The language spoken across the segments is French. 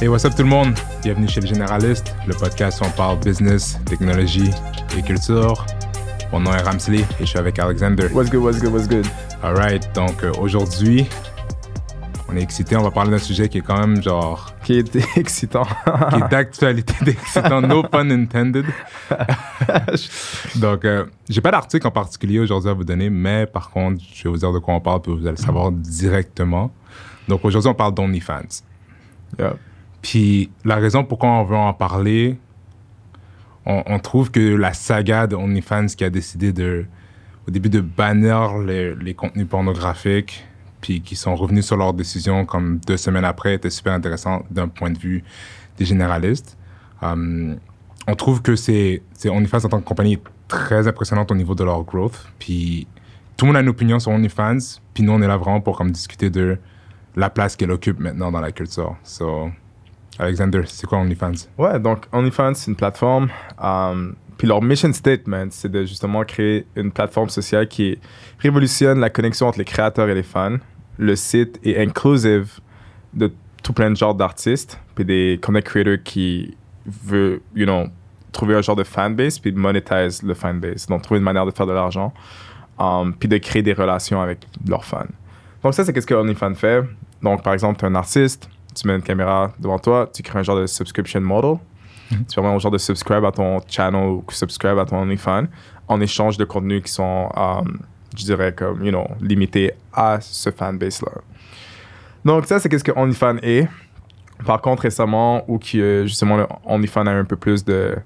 Hey, what's up tout le monde? Bienvenue chez Le Généraliste, le podcast où on parle business, technologie et culture. Mon nom est Ramsley et je suis avec Alexander. What's good, what's good, what's good? Alright, donc euh, aujourd'hui, on est excité, on va parler d'un sujet qui est quand même genre. Qui est excitant. qui est d'actualité d'excitant, no pun intended. donc, euh, j'ai pas d'article en particulier aujourd'hui à vous donner, mais par contre, je vais vous dire de quoi on parle, puis vous allez le savoir directement. Donc aujourd'hui, on parle d'OnlyFans. Yeah. Puis la raison pourquoi on veut en parler, on, trouve que la saga de OnlyFans qui a décidé de, au début de bannir les, contenus pornographiques, puis qui sont revenus sur leur décision comme deux semaines après, était super intéressant d'un point de vue des généralistes. Um, on trouve que c'est c'est OnlyFans en tant que compagnie très impressionnante au niveau de leur growth. Puis tout le monde a une opinion sur OnlyFans, puis nous on est là vraiment pour comme discuter de la place qu'elle occupe maintenant dans la culture. So, Alexander, c'est quoi OnlyFans? Ouais, donc OnlyFans, c'est une plateforme. um, puis leur mission statement, c'est de justement créer une plateforme sociale qui révolutionne la connexion entre les créateurs et les fans. Le site est inclusive de tout plein de genres d'artistes, puis des content creators qui veulent, you know, trouver un genre de fanbase, puis monetize le fanbase. Donc, trouver une manière de faire de l'argent, um, puis de créer des relations avec leurs fans. Donc, ça, c'est qu'est-ce que OnlyFans fait. Donc, par exemple, tu es un artiste, tu mets une caméra devant toi, tu crées un genre de subscription model. Tu permets aux gens de subscribe à ton channel ou subscribe à ton OnlyFans en échange de contenus qui sont, um, je dirais, comme, you know, limités à ce fanbase-là. Donc, ça, c'est qu'est-ce que OnlyFans est. Par contre, récemment, où qui, euh, justement, le OnlyFans a un peu plus de,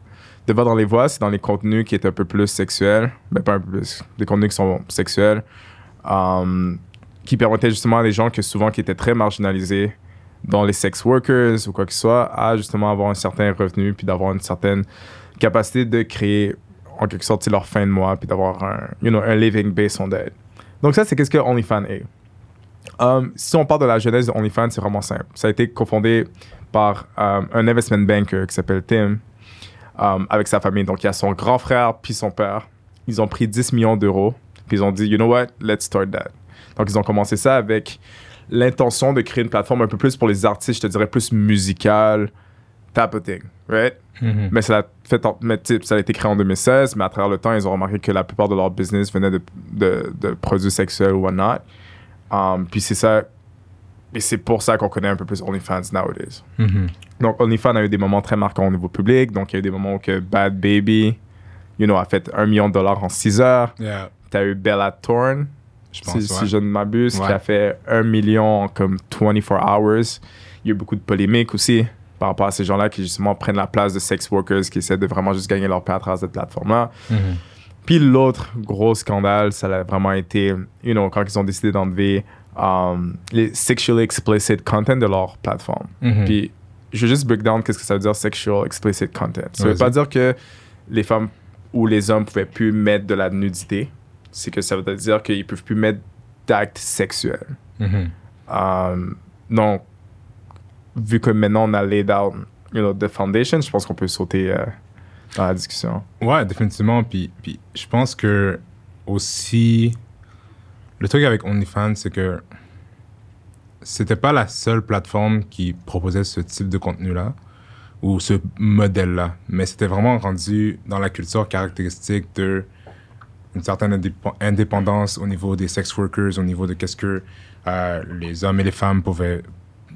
de va dans les voies, c'est dans les contenus qui est un peu plus sexuels. Ben, pas un peu plus, des contenus qui sont sexuels. um, qui permettaient justement à des gens que souvent qui étaient très marginalisés dans les sex workers ou quoi que ce soit, à justement avoir un certain revenu puis d'avoir une certaine capacité de créer en quelque sorte leur fin de mois puis d'avoir un, you know, un living based on that. Donc ça, c'est qu'est-ce que OnlyFans est. Um, si on parle de la genèse de OnlyFans, c'est vraiment simple. Ça a été cofondé par um, un investment banker qui s'appelle Tim um, avec sa famille. Donc il y a son grand frère puis son père. Ils ont pris 10 millions d'euros puis ils ont dit, you know what, let's start that. Donc, ils ont commencé ça avec l'intention de créer une plateforme un peu plus pour les artistes, je te dirais plus musicale, type of thing, right? Mhm. Mais, ça a, fait, en- mais, ça a été créé en 2016, mais à travers le temps, ils ont remarqué que la plupart de leur business venait de, de, de produits sexuels ou whatnot. Um, puis c'est ça, et c'est pour ça qu'on connaît un peu plus OnlyFans nowadays. Mhm. Donc, OnlyFans a eu des moments très marquants au niveau public. Donc, il y a eu des moments où que Bad Baby, you know, a fait un million de dollars en 6 heures. Yeah, T'as eu Bella Thorne, je pense, si, ouais. si je ne m'abuse, Ouais. qui a fait un million en comme 24 hours. Il y a eu beaucoup de polémiques aussi par rapport à ces gens-là qui justement prennent la place de sex workers qui essaient de vraiment juste gagner leur pain à travers cette plateforme-là. Mhm. Puis l'autre gros scandale, ça a vraiment été, you know, quand ils ont décidé d'enlever um, les sexually explicit content de leur plateforme. Mhm. Puis je vais juste break down qu'est-ce que ça veut dire sexual explicit content. Ça veut Vas-y. pas dire que les femmes ou les hommes pouvaient plus mettre de la nudité. C'est que ça veut dire qu'ils peuvent plus mettre d'actes sexuels. Mhm. Um, donc, vu que maintenant on a laid out you know, the foundation, je pense qu'on peut sauter euh, dans la discussion. Ouais, définitivement. Puis, puis je pense que aussi, le truc avec OnlyFans, c'est que c'était pas la seule plateforme qui proposait ce type de contenu-là ou ce modèle-là, mais c'était vraiment rendu dans la culture caractéristique de une certaine indép- indépendance au niveau des sex workers, au niveau de qu'est-ce que euh, les hommes et les femmes pouvaient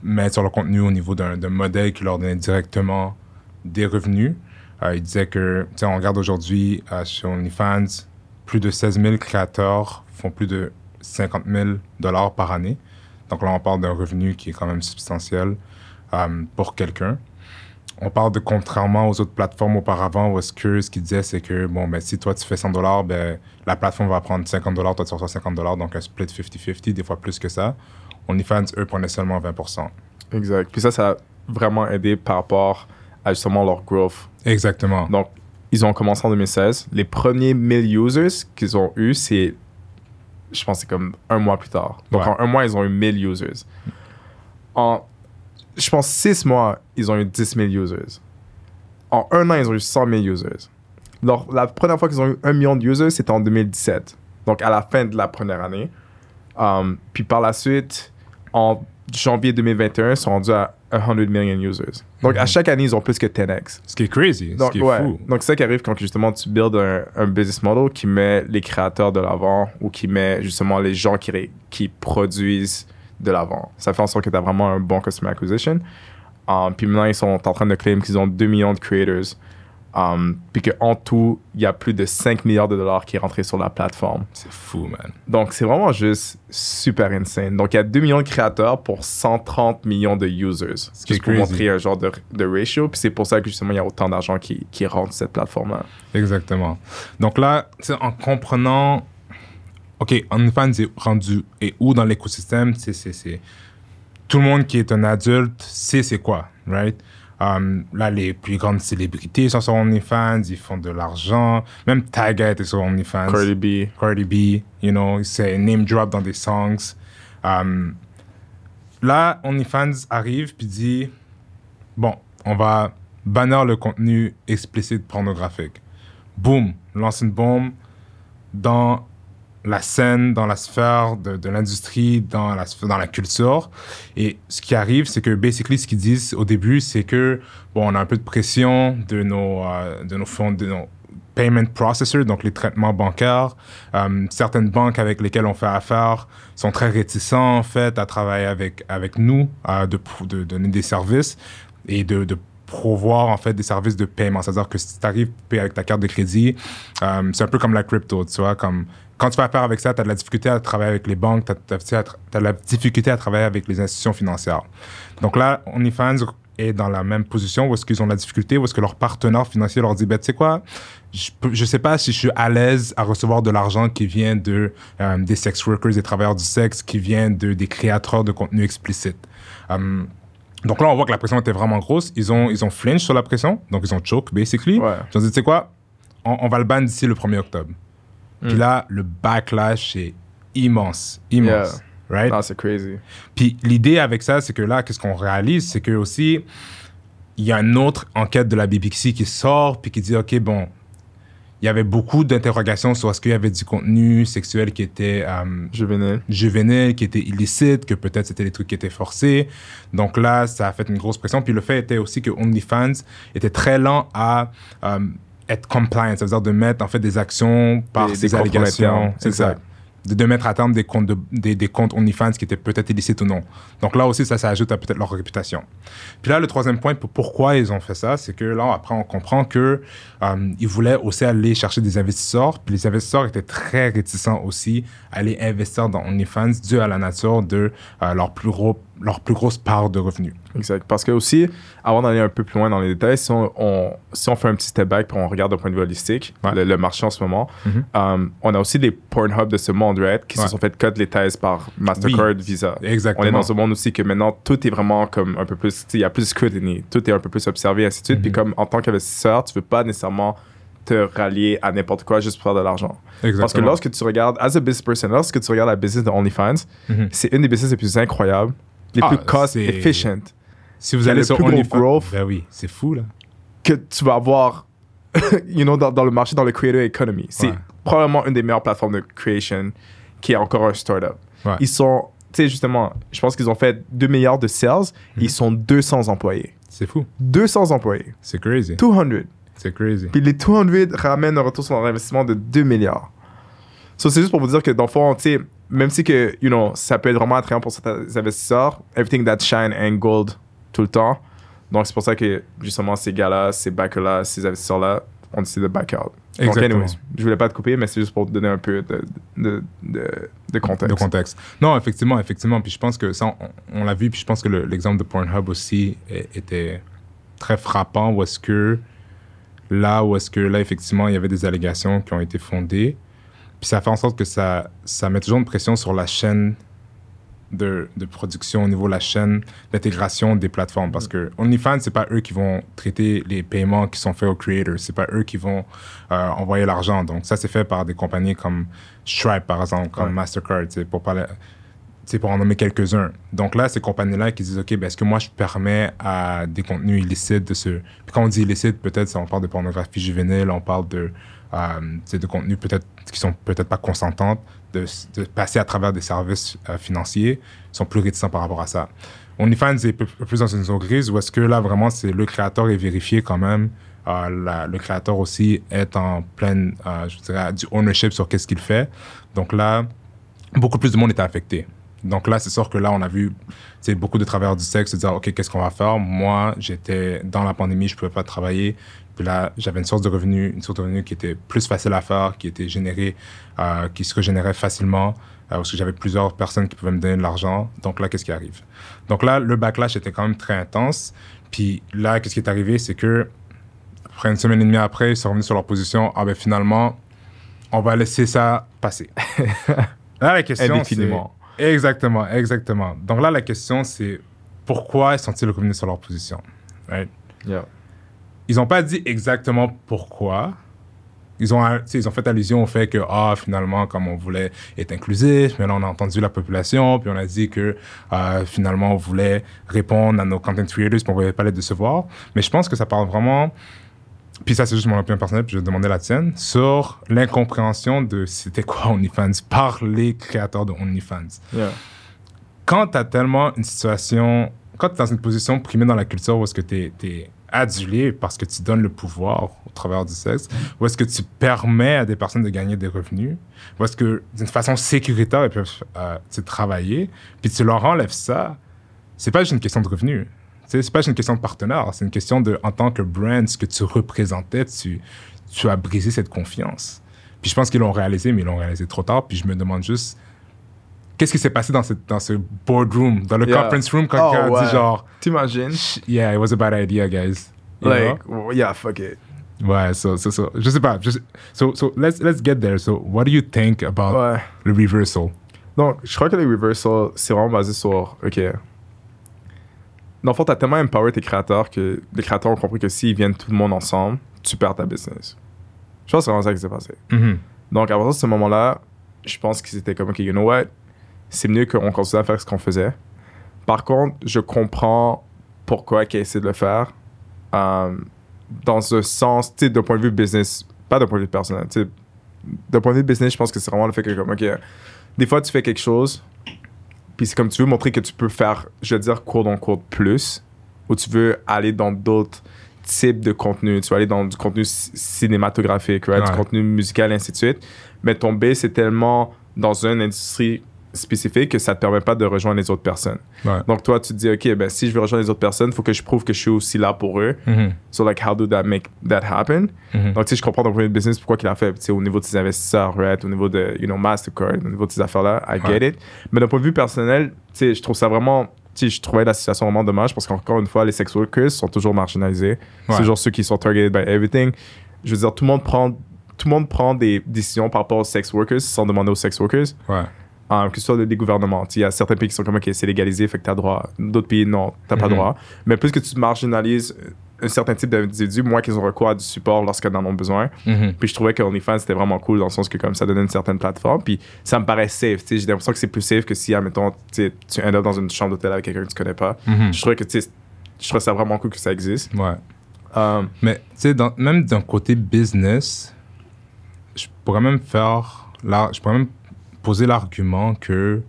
mettre sur leur contenu au niveau d'un d'un modèle qui leur donnait directement des revenus. Euh, il disait que, tu sais, on regarde aujourd'hui euh, sur OnlyFans, plus de 16 000 créateurs font plus de 50 000 dollars par année. Donc là, on parle d'un revenu qui est quand même substantiel euh, pour quelqu'un. On parle de contrairement aux autres plateformes auparavant où est-ce que ce qu'il disait, c'est que, bon, ben, si toi tu fais 100 dollars, ben, la plateforme va prendre 50 dollars, toi tu reçois 50 dollars, donc un split 50-50, des fois plus que ça. OnlyFans, eux, prenaient seulement 20% Exact. Puis ça, ça a vraiment aidé par rapport à justement leur growth. Exactement. Donc, ils ont commencé en 2016. Les premiers 1000 users qu'ils ont eu, c'est, je pense, c'est comme un mois plus tard. Donc, Ouais. en un mois, ils ont eu 1000 users. En, je pense, six mois, ils ont eu 10 000 users. En un an, ils ont eu 100 000 users. Leur- la première fois qu'ils ont eu un million de users, c'était en 2017. Donc, à la fin de la première année. Um, puis par la suite, en janvier 2021, ils sont rendus à 100 million users. Donc, à Mhm. chaque année, ils ont plus que 10x. Ce qui est crazy, Donc, ce qui est fou. Donc, c'est ça qui arrive quand justement tu builds un, un business model qui met les créateurs de l'avant ou qui met justement les gens qui produisent de l'avant. Ça fait en sorte que tu as vraiment un bon customer acquisition. Um, puis maintenant, ils sont en train de claim qu'ils ont 2 millions de creators. Um, puis qu'en tout, il y a plus de 5 milliards de dollars qui est rentré sur la plateforme. C'est fou, man. Donc, c'est vraiment juste super insane. Donc, il y a 2 millions de créateurs pour 130 millions de users. qui est Juste pour montrer un genre de, de ratio. Puis c'est pour ça que justement, il y a autant d'argent qui, qui rentre sur cette plateforme-là. Exactement. Donc là, en comprenant, OK, OnlyFans est rendu et où dans l'écosystème, c'est, c'est, c'est- tout le monde qui est un adulte sait c'est quoi, right? Um, là, les plus grandes célébrités sont sur OnlyFans, ils font de l'argent. Même Tyga était sur OnlyFans. Cardi B. Cardi B, you know, c'est name drop dans des songs. Um, là, OnlyFans arrive puis dit bon, on va bannir le contenu explicite pornographique. Boom, lance une bombe dans la scène, dans la sphère de, l'industrie, dans la, dans la culture. Et ce qui arrive, c'est que, basically, ce qu'ils disent au début, c'est que, bon, on a un peu de pression de nos, euh, de nos fonds, de nos payment processors, donc les traitements bancaires. Euh, certaines banques avec lesquelles on fait affaire sont très réticents, en fait, à travailler avec, avec nous, à de, de donner des services et de, de en fait des services de paiement. C'est-à-dire que si tu arrives avec ta carte de crédit, euh, c'est un peu comme la crypto, tu vois, comme quand tu fais affaire avec ça, tu as de la difficulté à travailler avec les banques, tu as, de la difficulté à travailler avec les institutions financières. Donc là, OnlyFans est dans la même position où est-ce qu'ils ont de la difficulté, où est-ce que leur partenaire financier leur dit, ben, tu sais quoi, je je sais pas si je suis à l'aise à recevoir de l'argent qui vient de, euh, des sex workers, des travailleurs du sexe, qui vient de, des créateurs de contenu explicite. Euh, donc là, on voit que la pression était vraiment grosse. Ils ont, ils ont flinch sur la pression, donc ils ont choke, basically. Ouais. Ils ont dit, tu sais quoi, on, on va le ban d'ici le 1er octobre. Puis Mm. là, le backlash est immense, immense. Right? Ah, c'est crazy. Puis l'idée avec ça, c'est que là, qu'est-ce qu'on réalise, c'est que aussi, il y a une autre enquête de la BBC qui sort, puis qui dit, OK, bon, il y avait beaucoup d'interrogations sur est-ce qu'il y avait du contenu sexuel qui était euh, Juvénile. juvénile, qui était illicite, que peut-être c'était des trucs qui étaient forcés. Donc là, ça a fait une grosse pression. Puis le fait était aussi que OnlyFans était très lent à euh, être compliant, c'est-à-dire de mettre en fait des actions par Des- ces des allégations. C'est ça. De, de mettre à terme des comptes, de- des, des comptes OnlyFans qui étaient peut-être illicites ou non. Donc là aussi, ça s'ajoute à peut-être leur réputation. Puis là, le troisième point pour pourquoi ils ont fait ça, c'est que là, après, on comprend que euh, ils voulaient aussi aller chercher des investisseurs. Puis les investisseurs étaient très réticents aussi à aller investir dans OnlyFans dû à la nature de euh, leur, plus gros, leur plus grosse part de revenus. Exact. Parce que aussi, avant d'aller un peu plus loin dans les détails, si on, on- si on fait un petit step back et on regarde d'un point de vue holistique, Ouais. le, le marché en ce moment, Mhm. euh, on a aussi des Pornhub de ce monde, right, qui Ouais. se sont fait cut les thèses par Mastercard, Visa. Exactement. On est dans un monde aussi que maintenant, tout est vraiment comme un peu plus, il y a plus de scrutiny, tout est un peu plus observé, ainsi de suite. Mhm. Puis comme en tant qu'investisseur, tu veux pas nécessairement te rallier à n'importe quoi juste pour faire de l'argent. Exactement. Parce que lorsque tu regardes, as a business person, lorsque tu regardes la business de OnlyFans, Mhm. c'est une des business les plus incroyables, les Ah, plus cost efficient si vous allez le sur OnlyFans, growth. ben oui, c'est fou là. que tu vas avoir you know, dans, dans le marché, dans le creator economy. C'est Ouais. probablement une des meilleures plateformes de creation qui est encore un startup. Ouais. Ils sont, tu sais, justement, je pense qu'ils ont fait 2 milliards de sales. Ils sont 200 employés. C'est fou. 200 employés. C'est crazy. 200. C'est crazy. Puis les 200 ramènent un retour sur leur investissement de 2 milliards. So, c'est juste pour vous dire que dans le fond, tu sais, même si que, you know, ça peut être vraiment attrayant pour certains investisseurs, everything that shine ain't gold tout le temps. Donc, c'est pour ça que, justement, ces gars-là, ces backers-là, ces investisseurs-là, ont décidé de back out. Donc, Exactement. anyways, je voulais pas te couper, mais c'est juste pour te donner un peu de, de, de, de contexte. de contexte. Non, effectivement, effectivement. Puis je pense que ça, on, on l'a vu. Puis je pense que le- l'exemple de Pornhub aussi était très frappant. Où est-ce que là, où est-ce que là, effectivement, il y avait des allégations qui ont été fondées. Puis ça fait en sorte que ça, ça met toujours une pression sur la chaîne de, de production au niveau de la chaîne d'intégration des plateformes. Parce que OnlyFans, c'est pas eux qui vont traiter les paiements qui sont faits aux creators. C'est pas eux qui vont euh, envoyer l'argent. Donc ça, c'est fait par des compagnies comme Stripe, par exemple, comme Ouais. Mastercard, pour parler sais, pour en nommer quelques-uns. Donc là, ces compagnies-là qui disent, OK, ben, est-ce que moi, je permets à des contenus illicites de se... Puis quand on dit illicite, peut-être, on parle de pornographie juvénile, on parle de, euh, contenus peut-être qui sont peut-être pas consentantes, de, passer à travers des services euh, financiers, ils sont plus réticents par rapport à ça. OnlyFans est plus dans une zone grise où est-ce que là, vraiment, c'est le créateur est vérifié quand même. Euh, le créateur aussi est en pleine, euh, je dirais, du ownership sur qu'est-ce qu'il fait. Donc là, beaucoup plus de monde était affecté. Donc là, c'est sûr que là, on a vu beaucoup de travailleurs du sexe se dire, OK, qu'est-ce qu'on va faire? Moi, j'étais dans la pandémie, je pouvais pas travailler. Puis là, j'avais une source de revenus, une source de revenus qui était plus facile à faire, qui était générée, euh, qui se régénérait facilement, euh, parce que j'avais plusieurs personnes qui pouvaient me donner de l'argent. Donc là, qu'est-ce qui arrive? Donc là, le backlash était quand même très intense. Puis là, qu'est-ce qui est arrivé? C'est que, après une semaine et demie après, ils sont revenus sur leur position. Ah ben finalement, on va laisser ça passer. là, la question, c'est... Exactement, exactement. Donc là, la question, c'est pourquoi sont-ils revenus sur leur position? Right? Yeah. Ils n'ont pas dit exactement pourquoi. Ont, ils ont fait allusion au fait que, ah, finalement, comme on voulait être inclusif, mais là, on a entendu la population, puis on a dit que, euh, finalement, on voulait répondre à nos content creators, puis on ne voulait pas les décevoir. Mais je pense que ça parle vraiment, puis ça, c'est juste mon opinion personnelle, puis je vais demander la tienne, sur l'incompréhension de c'était quoi OnlyFans par les créateurs de OnlyFans Yeah. quand tu as tellement une situation, quand tu es dans une position primée dans la culture où est-ce que tu es, adulé parce que tu donnes le pouvoir au travers du sexe, où est-ce que tu permets à des personnes de gagner des revenus, où est-ce que d'une façon sécuritaire, ils peuvent euh, travailler, puis tu leur enlèves ça, c'est pas juste une question de revenus. C'est pas juste une question de partenaire, c'est une question de, en tant que brand, ce que tu représentais, tu, tu as brisé cette confiance. Puis je pense qu'ils l'ont réalisé, mais ils l'ont réalisé trop tard. Puis je me demande juste, qu'est-ce qui s'est passé dans, cette, dans ce boardroom, dans le Yeah. conference room, quand Oh, quelqu'un a ouais. dit genre, T'imagines? yeah, it was a bad idea, guys. You Like, yeah, fuck it. Ouais, so, so, so, je sais pas. je sais- so, so let's, let's get there. So, what do you think about Ouais. le reversal? Donc, je crois que les reversals, c'est vraiment basé sur, OK. Dans le fond, t'as tellement empower tes créateurs que les créateurs ont compris que s'ils viennent tout le monde ensemble, tu perds ta business. Je pense que c'est vraiment ça qui s'est passé. Mhm. Donc, à partir de ce moment-là, je pense qu'ils étaient comme, OK, you know what? C'est mieux qu'on continue à faire ce qu'on faisait. Par contre, je comprends pourquoi ils essaient de le faire. euh, dans un sens, tu sais, d'un point de vue business, pas d'un point de vue personnel. tu sais. D'un point de vue business, je pense que c'est vraiment le fait que, comme, OK, des fois, tu fais quelque chose, puis c'est comme tu veux montrer que tu peux faire, je veux dire, court en court plus, ou tu veux aller dans d'autres types de contenu. Tu vas aller dans du contenu cinématographique, right? du contenu musical, ainsi de suite. Mais ton base est tellement dans une industrie spécifique que ça te permet pas de rejoindre les autres personnes. Ouais. Donc toi, tu te dis, OK, ben, si je veux rejoindre les autres personnes, il faut que je prouve que je suis aussi là pour eux. Mhm. So, like, how do that make that happen? Mhm. Donc, tu sais, je comprends ton point de business, pourquoi qu'il a fait, tu sais, au niveau de ses investisseurs, right? Au niveau de, you know, Mastercard, au niveau de ces affaires-là, I Ouais. get it. Mais d'un point de vue personnel, tu sais, je trouve ça vraiment, tu sais, je trouvais la situation vraiment dommage parce qu'encore une fois, les sex workers sont toujours marginalisés. C'est toujours ceux qui sont targeted by everything. Je veux dire, tout le monde prend, tout le monde prend des décisions par rapport aux sex workers sans demander aux sex workers. Ouais. Euh, que ce soit des gouvernements. Il y a certains pays qui sont comme, OK, c'est légalisé, fait que tu as droit. D'autres pays, non, tu pas Mhm. droit. Mais plus que tu marginalises un certain type d'individus, moins qu'ils ont recours à du support lorsqu'ils en ont besoin. Mhm. Puis je trouvais que OnlyFans, c'était vraiment cool dans le sens que comme ça donnait une certaine plateforme. Puis ça me paraît safe. J'ai l'impression que c'est plus safe que si, admettons, tu end up dans une chambre d'hôtel avec quelqu'un que tu connais pas. Mhm. Je trouvais que, tu sais, je trouvais ça vraiment cool que ça existe. Ouais. Euh, Mais tu sais, même d'un côté business, je pourrais même faire, là, je pourrais même poser l'argument que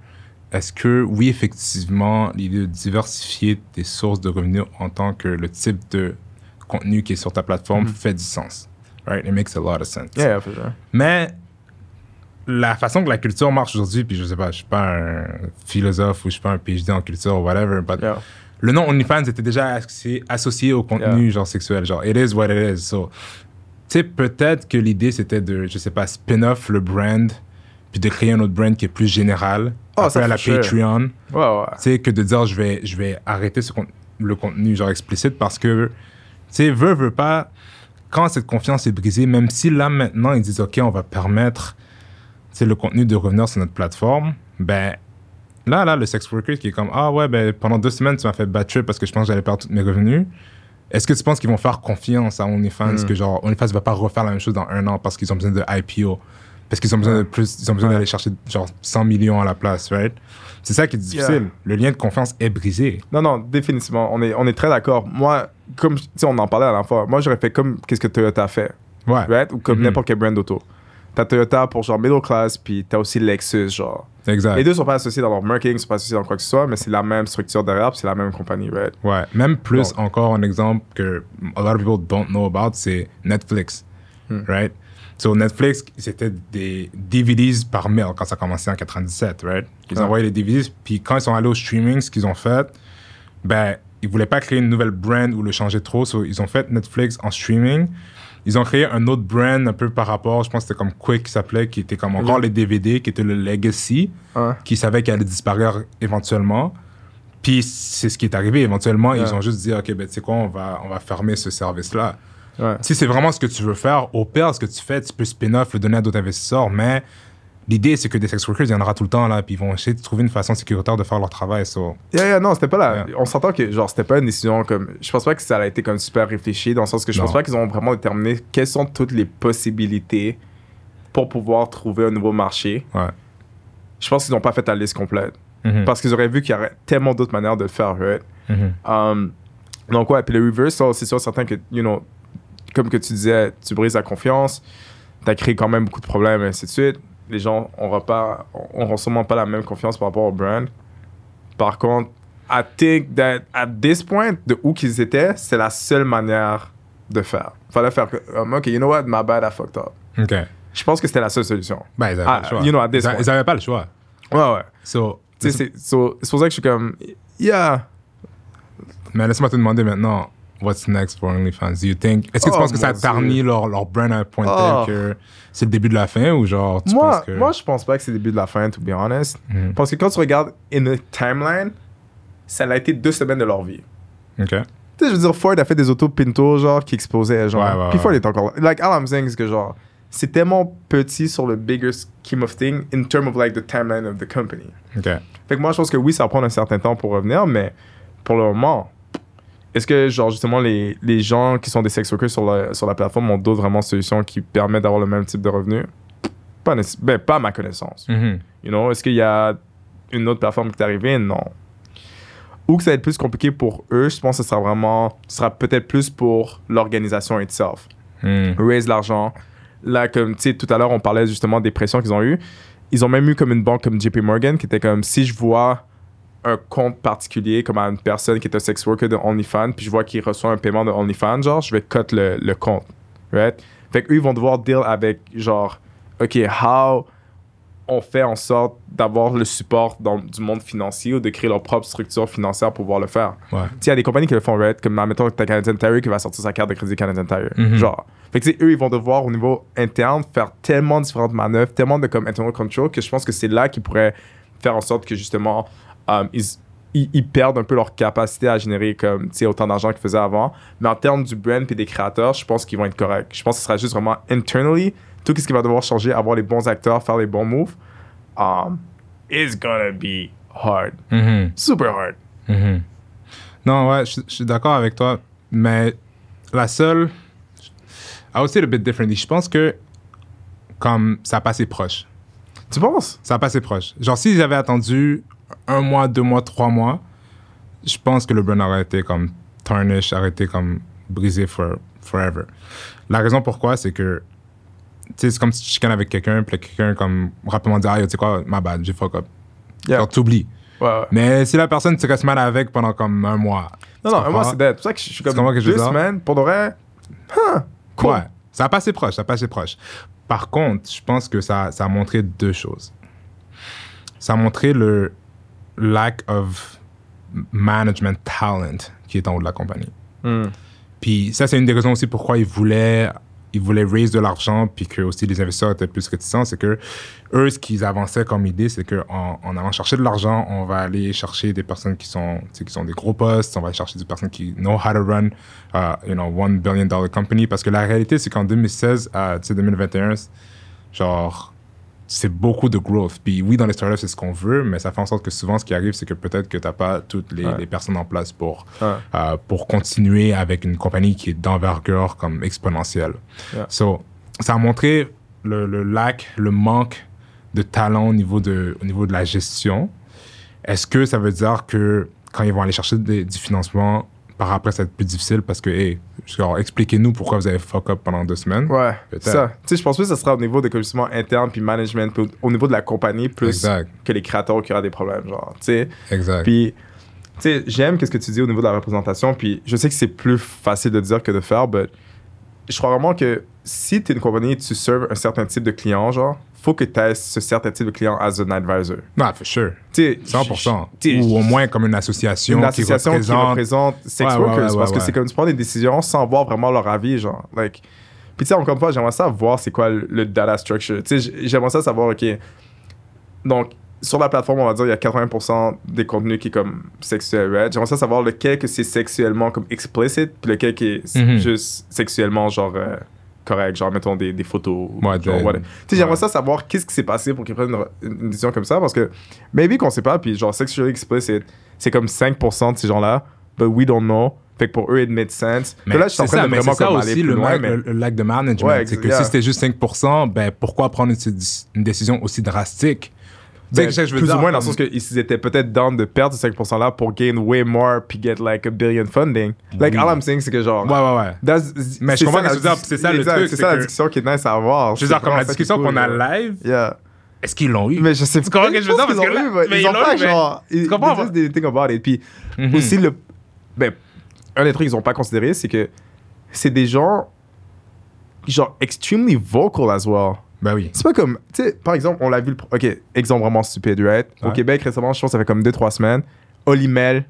est-ce que oui effectivement l'idée de diversifier tes sources de revenus en tant que le type de contenu qui est sur ta plateforme fait du sens, right? It makes a lot of sense. yeah, yeah, for sure. Mais la façon que la culture marche aujourd'hui, puis je sais pas, je suis pas un philosophe ou je suis pas un PhD en culture ou whatever, but Yeah. le nom OnlyFans était déjà associé, associé au contenu Yeah. genre sexuel, genre it is what it is. So, tu sais, peut-être que l'idée c'était de, je sais pas, spin-off le brand, puis de créer un autre brand qui est plus général, Oh, ça, à la. Patreon, Ouais, ouais. tu sais, que de dire je vais, je vais arrêter ce con- le contenu genre explicite parce que, tu sais, veut, veut pas, quand cette confiance est brisée, même si là maintenant ils disent ok, on va permettre, sais, le contenu de revenir sur notre plateforme, ben là, là, le sex worker qui est comme ah ouais, ben pendant deux semaines tu m'as fait bad trip parce que je pense que j'allais perdre tous mes revenus. Est-ce que tu penses qu'ils vont faire confiance à OnlyFans Mm. que genre OnlyFans va pas refaire la même chose dans un an parce qu'ils ont besoin de IPO? Parce qu'ils ont besoin de plus, ils ont besoin d'aller chercher genre 100 millions à la place, right? C'est ça qui est difficile. Yeah. Le lien de confiance est brisé. Non, non, définitivement. On est, on est très d'accord. Moi, comme, tu sais, on en parlait à la fois. Moi, j'aurais fait comme qu'est-ce que Toyota a fait? Ouais. right? Ou comme Mhm. n'importe quel brand d'auto. T'as Toyota pour genre middle class, puis t'as aussi Lexus, genre. Exact. Les deux sont pas associés dans leur marketing, sont pas associés dans quoi que ce soit, mais c'est la même structure derrière, c'est la même compagnie, right? Ouais, même plus Donc- encore un exemple que a lot of people don't know about, c'est Netflix, Hmm. right? So Netflix, c'était des DVDs par mail quand ça a commencé en 97, right? Ils Ouais. envoyaient les DVDs, puis quand ils sont allés au streaming, ce qu'ils ont fait, ben, ils voulaient pas créer une nouvelle brand ou le changer trop, so ils ont fait Netflix en streaming. Ils ont créé un autre brand un peu par rapport, je pense que c'était comme Quick qui s'appelait, qui était comme encore les DVD, qui était le Legacy qui savaient qu'elle allait disparaître éventuellement. Puis c'est ce qui est arrivé. Éventuellement, ils ont juste dit, OK, ben, tu sais quoi, on va, on va fermer ce service-là. Ouais. Si c'est vraiment ce que tu veux faire, au pire, ce que tu fais, tu peux spin-off, le donner à d'autres investisseurs, mais l'idée, c'est que des sex workers, il y en aura tout le temps, là, puis ils vont essayer de trouver une façon sécuritaire de faire leur travail. So, Yeah, yeah, non, c'était pas là. Yeah. On s'entend que, genre, c'était pas une décision comme. Je pense pas que ça a été comme super réfléchi, dans le sens que je pense Non. pas qu'ils ont vraiment déterminé quelles sont toutes les possibilités pour pouvoir trouver un nouveau marché. ouais. Je pense qu'ils n'ont pas fait la liste complète. Mhm. Parce qu'ils auraient vu qu'il y aurait tellement d'autres manières de le faire, right? Mhm. Um, donc, ouais, puis le reverse, c'est sûr, certain que, you know, comme que tu disais, tu brises la confiance, tu as créé quand même beaucoup de problèmes, et ainsi de suite. Les gens n'auront pas, auront sûrement pas la même confiance par rapport au brand. Par contre, I think that at this point, de où qu'ils étaient, c'est la seule manière de faire. Fallait faire que, um, OK, you know what, my bad, I fucked up. OK. Je pense que c'était la seule solution. Ben, ils avaient Ah, pas le choix. you know, at this ils, a- point. ils avaient pas le choix. Ouais, ouais. So, c'est so- pour ça que je suis comme, yeah. mais laisse-moi te demander maintenant, what's next for OnlyFans? Do you think, est-ce que tu Oh, penses que ça a tarni leur, leur brand à un point Oh. tel que c'est le début de la fin ou genre, tu Moi, penses que... moi, je pense pas que c'est le début de la fin, to be honest. Mhm. Parce que quand tu regardes in a timeline, ça a été deux semaines de leur vie. OK. Tu sais, je veux dire, Ford a fait des autos Pinto, genre, qui explosaient, genre. Ouais, ouais, Puis ouais. Ford est encore là. Like, all I'm saying, c'est que, genre, c'est tellement petit sur le bigger scheme of things in terms of, like, the timeline of the company. OK. Fait que moi, je pense que oui, ça va prendre un certain temps pour revenir, mais pour le moment, est-ce que, genre, justement, les, les gens qui sont des sex workers sur la, sur la plateforme ont d'autres vraiment solutions qui permettent d'avoir le même type de revenus? Pas, ben, pas à ma connaissance. Mhm. You know, est-ce qu'il y a une autre plateforme qui est arrivée? Non. Ou que ça va être plus compliqué pour eux, je pense que ce sera vraiment, ce sera peut-être plus pour l'organisation itself. Mhm. Raise l'argent. Là, comme, tu sais, tout à l'heure, on parlait justement des pressions qu'ils ont eues. Ils ont même eu comme une banque comme JP Morgan qui était comme, si je vois un compte particulier comme à une personne qui est un sex worker de OnlyFans, puis je vois qu'il reçoit un paiement de OnlyFans, genre, je vais cut le, le compte. Right? Fait qu'eux, ils vont devoir deal avec, genre, OK, how on fait en sorte d'avoir le support dans, du monde financier ou de créer leur propre structure financière pour pouvoir le faire. Ouais. Il y a des compagnies qui le font, right? Comme, admettons, t'as Canadian Tire qui va sortir sa carte de crédit Canadian Tire. Mhm. Genre. Fait que, eux, ils vont devoir, au niveau interne, faire tellement de différentes manœuvres, tellement de, comme, internal control, que je pense que c'est là qu'ils pourraient faire en sorte que, justement, um, ils, ils, ils perdent un peu leur capacité à générer, comme, autant d'argent qu'ils faisaient avant. Mais en termes du brand et des créateurs, je pense qu'ils vont être corrects. Je pense que ce sera juste vraiment internally, tout ce qui va devoir changer, avoir les bons acteurs, faire les bons moves, um, is gonna be hard. Mhm. Super hard. Mhm. Non, ouais, je je suis d'accord avec toi, mais la seule. I would say it a bit differently. Je pense que, comme ça passé proche. Tu penses? Ça a passé proche. Genre, s'ils avaient attendu un mois, deux mois, trois mois, je pense que le brand aurait été comme tarnish, aurait été comme brisé for, forever. La raison pourquoi, c'est que, tu sais, c'est comme si tu chicanes avec quelqu'un, puis quelqu'un, comme, rapidement dit, ah, tu sais quoi, ma bad, j'ai fuck up. Yeah. Genre, t'oublies. Ouais, ouais. Mais si la personne, tu restes mal avec pendant comme un mois. Non, non, moi, comprends? c'est dead. C'est pour ça que je suis comme deux semaines, pour de vrai. Huh, cool. Ouais, ça a passé proche, ça a passé proche. Par contre, je pense que ça, ça a montré deux choses. Ça a montré le lack of management talent qui est en haut de la compagnie. Hmm. Puis ça, c'est une des raisons aussi pourquoi ils voulaient, ils voulaient raise de l'argent, puis que aussi les investisseurs étaient plus réticents, c'est que eux, ce qu'ils avançaient comme idée, c'est qu'en en allant chercher de l'argent, on va aller chercher des personnes qui sont, tu sais, qui sont des gros postes, on va chercher des personnes qui know how to run, uh, you know, one billion dollar company, parce que la réalité, c'est qu'en 2016 à, tu sais, 2021, genre, c'est beaucoup de growth. Puis oui, dans les startups, c'est ce qu'on veut, mais ça fait en sorte que souvent, ce qui arrive, c'est que peut-être que tu n'as pas toutes les, Ouais. les personnes en place pour, Ouais. euh, pour continuer avec une compagnie qui est d'envergure comme exponentielle. Yeah. So, ça a montré le, le lac, le manque de talent au niveau de, au niveau de la gestion. Est-ce que ça veut dire que quand ils vont aller chercher des- du financement, par après, ça va être plus difficile parce que, hey, genre, expliquez-nous pourquoi vous avez fuck up pendant deux semaines. Ouais, ça. Tu sais, je pense que ça sera au niveau de justement interne puis management, puis au au niveau de la compagnie, plus Exact. que les créateurs qui aura des problèmes, genre, tu sais. Exact. Puis, tu sais, j'aime qu'est-ce que tu dis au niveau de la représentation, puis je sais que c'est plus facile de dire que de faire, mais je crois vraiment que si tu es une compagnie et tu serves un certain type de client, genre, faut que tu aies ce certain type de client as an advisor. non, for sure. Tu sais, 100%. tu sais, Ou au moins comme une association, une association qui qui représente. représente sex Ouais, workers ouais, parce que c'est comme tu prends des décisions sans voir vraiment leur avis genre like puis tu sais encore une fois j'aimerais ça voir c'est quoi le, le data structure tu sais j'aimerais ça savoir ok donc sur la plateforme on va dire il y a 80% des contenus qui est comme sexuel right? j'aimerais ça savoir lequel que c'est sexuellement comme explicit puis lequel qui est Mhm. juste sexuellement genre euh, correct genre mettons des, des photos Ouais, genre, tu sais j'aimerais ça savoir qu'est-ce qui s'est passé pour qu'ils prennent une, une décision comme ça parce que maybe qu'on sait pas puis genre sexually explicit c'est comme 5% de ces gens-là but we don't know. Fait que pour eux it made sense. Mais là je suis en train de vraiment ça comme aller aussi plus le, loin ma- mais le, le lac de management. Ouais, c'est que si c'était juste 5%, ben pourquoi prendre une, une décision aussi drastique? Tu sais Ben, je veux plus dire, ou moins dans le sens qu'ils étaient peut-être down de perdre ce 5% là pour gain way more puis get like a billion funding like Oui. all I'm saying c'est que genre Ouais, ouais, ouais. that's- Mais je comprends que la tu veux dire, dis- c'est ça le truc, c'est ça la discussion qui est nice à avoir Je veux dire, comme la discussion qu'on a genre. live, yeah est-ce qu'ils l'ont eu? mais je sais Tu comprends ce que je veux dire? Parce que l'ont là- mais ils ont ils l'ont pas genre ils Tu comprends? just didn't think about it puis Mhm. aussi le ben un des trucs qu'ils ont pas considéré c'est que c'est des gens genre extremely vocal as well Ben oui. c'est pas comme tu sais par exemple on l'a vu le ok exemple vraiment stupide right? Au Ouais. Québec récemment je pense que ça fait comme 2-3 semaines Olimel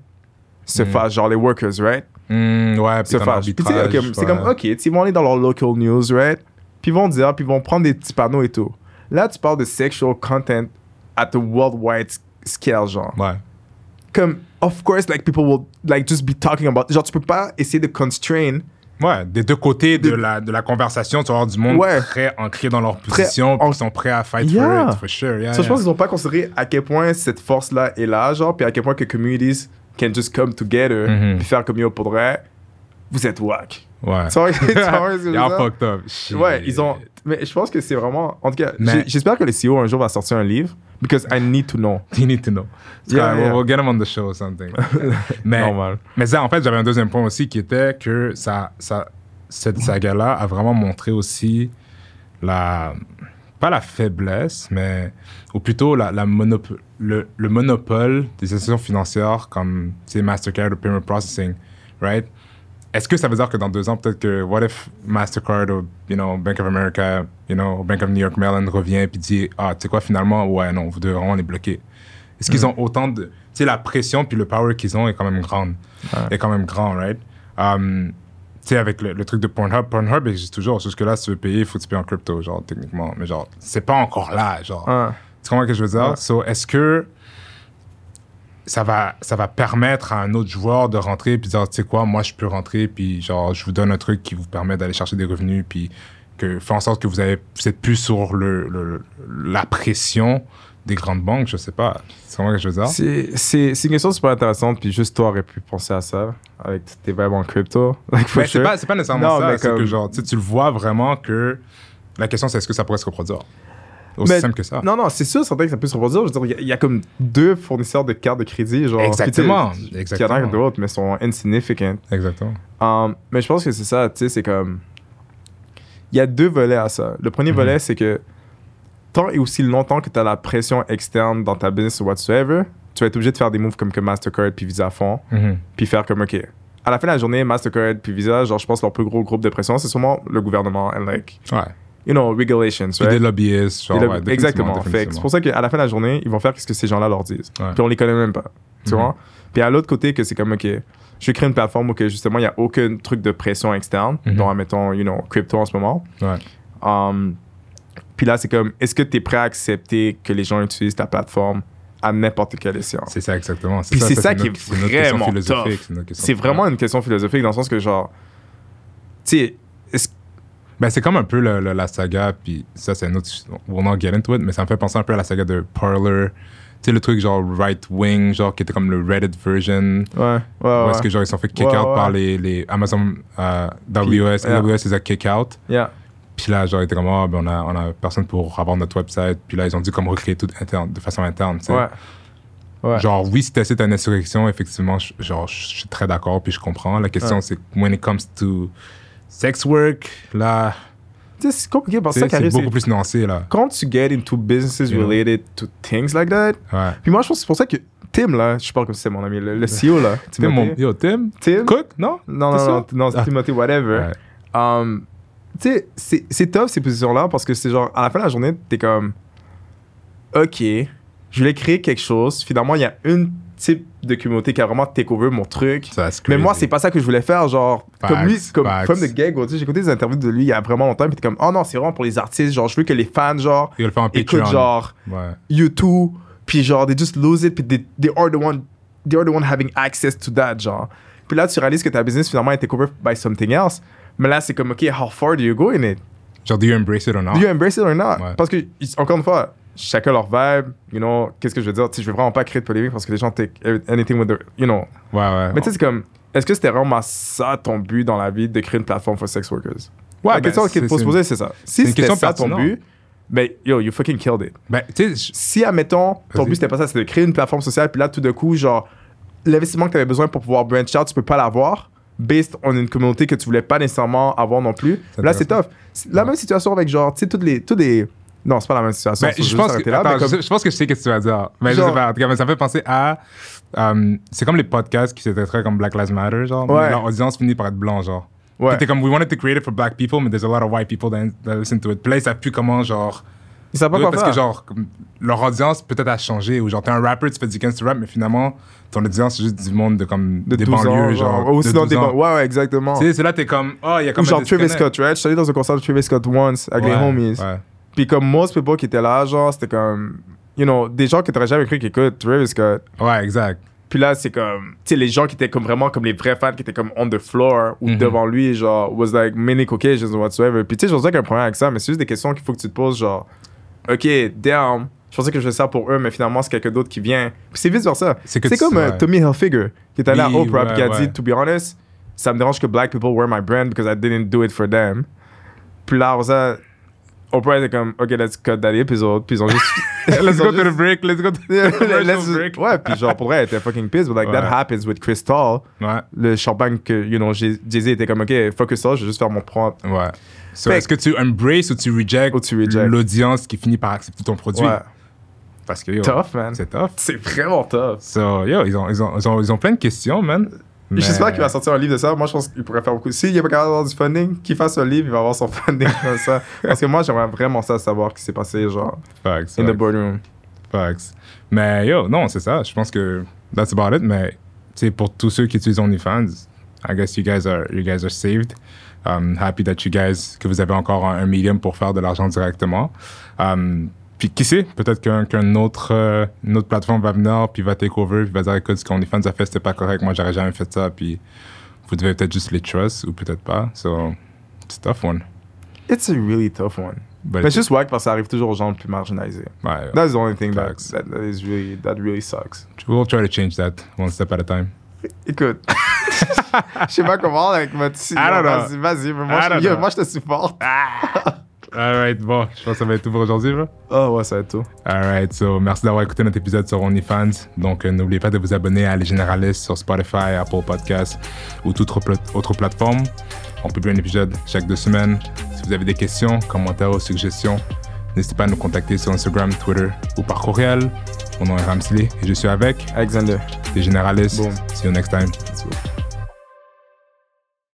se Mhm. fâche genre les workers right? Hmm, ouais, se c'est comme ok ils vont aller dans leur local news right? Puis ils vont dire puis ils vont prendre des petits panneaux et tout là tu parles de sexual content at a worldwide scale genre Ouais. comme of course like people will like just be talking about genre tu peux pas essayer de constrain Ouais, des deux côtés de la, de la conversation, tu vas avoir du monde Ouais. très ancré dans leur position, en- qui sont prêts à fight Yeah. for it, for sure. Yeah, je pense qu'ils n'ont pas considéré à quel point cette force-là est là, genre, puis à quel point que communities can just come together, Mhm. puis faire comme pour vrai, vous êtes whack. Ouais. Y'all fucked up. Shit. Ouais, ils ont. Mais je pense que c'est vraiment. En tout cas, Mais- j'espère que le CEO un jour va sortir un livre, because I need to know. You need to know. C'est Yeah, yeah. We'll get him on the show or something. mais, Normal. mais ça, en fait, j'avais un deuxième point aussi qui était que ça, ça, cette saga-là a vraiment montré aussi la. Pas la faiblesse, mais. Ou plutôt la, la monop- le, le monopole des institutions financières comme Mastercard ou Payment Processing, right? Est-ce que ça veut dire que dans deux ans, peut-être que, what if Mastercard ou, you know, Bank of America, you know, Bank of New York Mellon revient puis dit, ah, tu sais quoi, finalement, ouais, non, vous devez vraiment les bloquer. Est-ce qu'ils ont autant de, tu sais, la pression puis le power qu'ils ont est quand même grande, Ouais. est quand même grand, right? Um, tu sais, avec le, le truc de Pornhub, Pornhub existe toujours. Jusque là, si tu veux payer, il faut que tu payes en crypto, genre, techniquement. Mais genre, c'est pas encore là, genre. Ouais. Tu comprends ce que je veux dire? Ouais. So, est-ce que ça va, ça va permettre à un autre joueur de rentrer puis dire, tu sais quoi, moi, je peux rentrer puis genre, je vous donne un truc qui vous permet d'aller chercher des revenus puis que fait en sorte que vous avez vous êtes plus sur le, le- la pression des grandes banques, je sais pas. Tu comprends ce que je veux dire? C'est c'est- c'est une question super intéressante, puis juste toi aurais pu penser à ça avec tes vibes en crypto. Like, Mais c'est sure. pas, c'est pas nécessairement Non, ça. C'est que genre, tu le vois vraiment que la question c'est est-ce que ça pourrait se reproduire? Aussi Mais- simple que ça. Non, non, c'est sûr, certain que ça peut se reproduire. Je veux dire, il y a- il y, a comme deux fournisseurs de cartes de crédit, genre. Exactement, Il y en a exactement. d'autres, mais sont insignificant. Exactement. Um, mais je pense que c'est ça, tu sais, c'est comme. Il y a deux volets à ça. Le premier Mhm. volet, c'est que tant et aussi longtemps que tu as la pression externe dans ta business ou whatsoever, tu vas être obligé de faire des moves comme que Mastercard puis Visa font, Mhm. puis faire comme, OK. À la fin de la journée, Mastercard puis Visa, genre, je pense leur plus gros groupe de pression, c'est sûrement le gouvernement and like, Ouais. You know, regulations, Puis right? des lobbyistes, genre, ouais, définitivement, exactement. Fait que. C'est pour ça qu'à la fin de la journée, ils vont faire ce que ces gens-là leur disent. Ouais. Puis on les connaît même pas. Tu Mhm. vois? Puis à l'autre côté, que c'est comme, OK, je vais créer une plateforme où que justement, il n'y a aucun truc de pression externe, Mhm. dont, admettons, you know, crypto en ce moment. Ouais. Um, puis là, c'est comme, est-ce que tu es prêt à accepter que les gens utilisent ta plateforme à n'importe quelle échéance? C'est ça, exactement. Puis c'est ça une qui est une question vraiment C'est vraiment une question philosophique dans le sens que, genre, tu sais, est-ce- Ben, c'est comme un peu le- le- la saga, puis ça, c'est un autre. We'll not get into it, mais ça me fait penser un peu à la saga de Parler. Tu sais, le truc genre right wing, genre qui était comme le Reddit version. ouais, ouais, Où ouais. est-ce que genre ils sont fait kick Ouais, out ouais. par les, les Amazon euh, AWS. yeah. AWS les a kick out. Yeah. Puis là, genre, ils étaient comme, ah, ben, on a, on a personne pour avoir notre website. Puis là, ils ont dû comme recréer tout interne, de façon interne, tu sais. Ouais. Ouais. Genre, oui, t'essaies une insurrection, effectivement, je- genre, je suis très d'accord, puis je comprends. La question, Ouais. c'est when it comes to sex work, là, c'est compliqué parce que c'est beaucoup c'est plus nuancé, là. quand tu get into businesses know. related to things like that. Ouais. Puis moi, je pense que c'est pour ça que Tim, là, je parle comme si c'était mon ami, le, le CEO, là. Tim, mon... Yo, Tim? Tim? Cook? Non? Non, non, non, non, c'est Ah. Timothy, whatever. Ouais. Um, tu sais, c'est- c'est tough ces positions-là parce que c'est genre, à la fin de la journée, t'es comme, ok, je voulais créer quelque chose. Finalement, il y a une type de communauté qui a vraiment take over mon truc. Mais moi, c'est pas ça que je voulais faire. Genre, comme lui, comme the Gag, j'ai écouté des interviews de lui il y a vraiment longtemps. Puis t'es comme, oh non, c'est vraiment pour les artistes. Genre, je veux que les fans, genre, le écoutent, genre, Ouais. YouTube. Puis genre, they just lose it. Puis they, they are the one, they are the one having access to that, genre. Puis là, tu réalises que ta business finalement est take over by something else. Mais là, c'est comme, ok, how far do you go in it? Genre, do you embrace it or not? Do you embrace it or not? Ouais. Parce que, encore une fois, chacun leur vibe, you know, qu'est-ce que je veux dire? Tu sais, je veux vraiment pas créer de polémique parce que les gens take anything with their, you know. Ouais, ouais. Mais tu sais, c'est comme, est-ce que c'était vraiment ça ton but dans la vie de créer une plateforme for sex workers? Ouais, la ben, question qu'il faut se c'est poser, c'est ça. Si c'était ça ton but, ben, yo, you fucking killed it. Ben, tu sais, Si, admettons, ton but c'était pas ça, c'était de créer une plateforme sociale, puis là, tout d'un coup, genre, l'investissement que tu avais besoin pour pouvoir branch out, tu peux pas l'avoir, based on une communauté que tu voulais pas nécessairement avoir non plus. Là, c'est tough. La même situation avec, genre, tu sais, toutes les, tous les. Non, c'est pas la même situation. Ben, faut je, pense que, là, attends, mais comme- je, je pense que je sais ce que tu vas dire. Mais je Genre- sais pas, en tout cas, mais ça me fait penser à. euh, c'est comme les podcasts qui s'étaient très comme Black Lives Matter, genre. Ouais. Mais leur audience finit par être blanc, genre. Ouais. T'es comme, we wanted to create it for black people, but there's a lot of white people that, that listen to it. Puis là, ils savent plus comment, genre. Ils savent pas quoi parce faire. que, genre, leur audience peut-être a changé. Ou genre, t'es un rapper, tu fais du gangster rap, mais finalement, ton audience, c'est juste du monde de, comme, de des 12 ans, banlieues, genre. Ou de sinon 12 des ans. ban- Ouais, ouais, exactement. Tu sais, c'est là, t'es comme, oh, il y a Ou comme genre un Travis. Scott, right? Je suis allé dans un concert de Travis Scott once avec les Ouais, homies. ouais. Puis comme most people qui étaient là, genre, c'était comme. You know, des gens que t'aurais jamais cru qui écoutent Travis Scott. Ouais, exact. Puis là, c'est comme, tu sais, les gens qui étaient comme vraiment comme les vrais fans qui étaient comme on the floor ou Mhm. devant lui, genre, was like many occasions or whatsoever. Puis tu sais, je pensais qu'il y a un problème avec ça, mais c'est juste des questions qu'il faut que tu te poses, genre, ok, damn, je pensais que je faisais ça pour eux, mais finalement, c'est quelqu'un d'autre qui vient. Puis c'est vice versa. C'est comme euh. Tommy Hilfiger qui est allé à Oui, Oprah ouais, qui a ouais. dit, to be honest, ça me dérange que black people wear my brand because I didn't do it for them. Puis là, ça, Oprah était comme, ok, let's cut that episode. Puis ils ont juste. Let's go to the break, let's go to the Let's- break. ouais, puis genre, pour vrai, elle était fucking pissed, but like, that Ouais. happens with Crystal. Ouais, Le champagne que, you know, Jay- Jay-Z était comme, ok, focus ça, je vais juste faire mon propre. ouais. So, est-ce que tu embraces ou tu rejects Ou tu rejects. l'audience qui finit par accepter ton produit? Ouais. Parce que, yo, Tough, man. c'est tough. C'est vraiment tough. So, yo, ils ont, ils ont, ils ont, ils ont plein de questions, man. Mais- J'espère qu'il va sortir un livre de ça. Moi, je pense qu'il pourrait faire beaucoup. S'il n'est pas capable d'avoir du funding, qu'il fasse un livre, il va avoir son funding comme ça. Parce que moi, j'aimerais vraiment ça, savoir ce qui s'est passé, genre, Facts, in the facts, boardroom. facts. Mais yo, non, c'est ça. Je pense que that's about it. Mais, tu pour tous ceux qui utilisent OnlyFans, I guess you guys are, you guys are saved. Um, happy that you guys, que vous avez encore un, un medium pour faire de l'argent directement. Um, puis qui sait, peut-être qu'un autre, euh, une autre plateforme va venir, puis va take over, puis va dire, écoute, ce qu'OnlyFans a fait, c'était pas correct, moi, j'aurais jamais fait ça, puis vous devez peut-être juste les trust, ou peut-être pas. So, it's a tough one. It's a really tough one. But Mais c'est juste wack parce que ça arrive toujours aux gens les plus marginalisés. ouais, That's the only thing that, that, that is really, that really sucks. we'll try to change that one step at a time. Écoute, je sais pas comment avec ma petite. I don't know. Vas-y, vas-y, mais moi, je, yo, moi, je te supporte. Alright, bon, je pense que ça va être tout pour aujourd'hui, là. Oh, ouais, ça va être tout. Alright, so merci d'avoir écouté notre épisode sur OnlyFans. Donc, euh, n'oubliez pas de vous abonner à Les Généralistes sur Spotify, Apple Podcasts ou toute autre, pla- autre plateforme. On publie un épisode chaque deux semaines. Si vous avez des questions, commentaires ou suggestions, n'hésitez pas à nous contacter sur Instagram, Twitter ou par courriel. Mon nom est Ramsley et je suis avec Alexander. Les Généralistes. See you next time.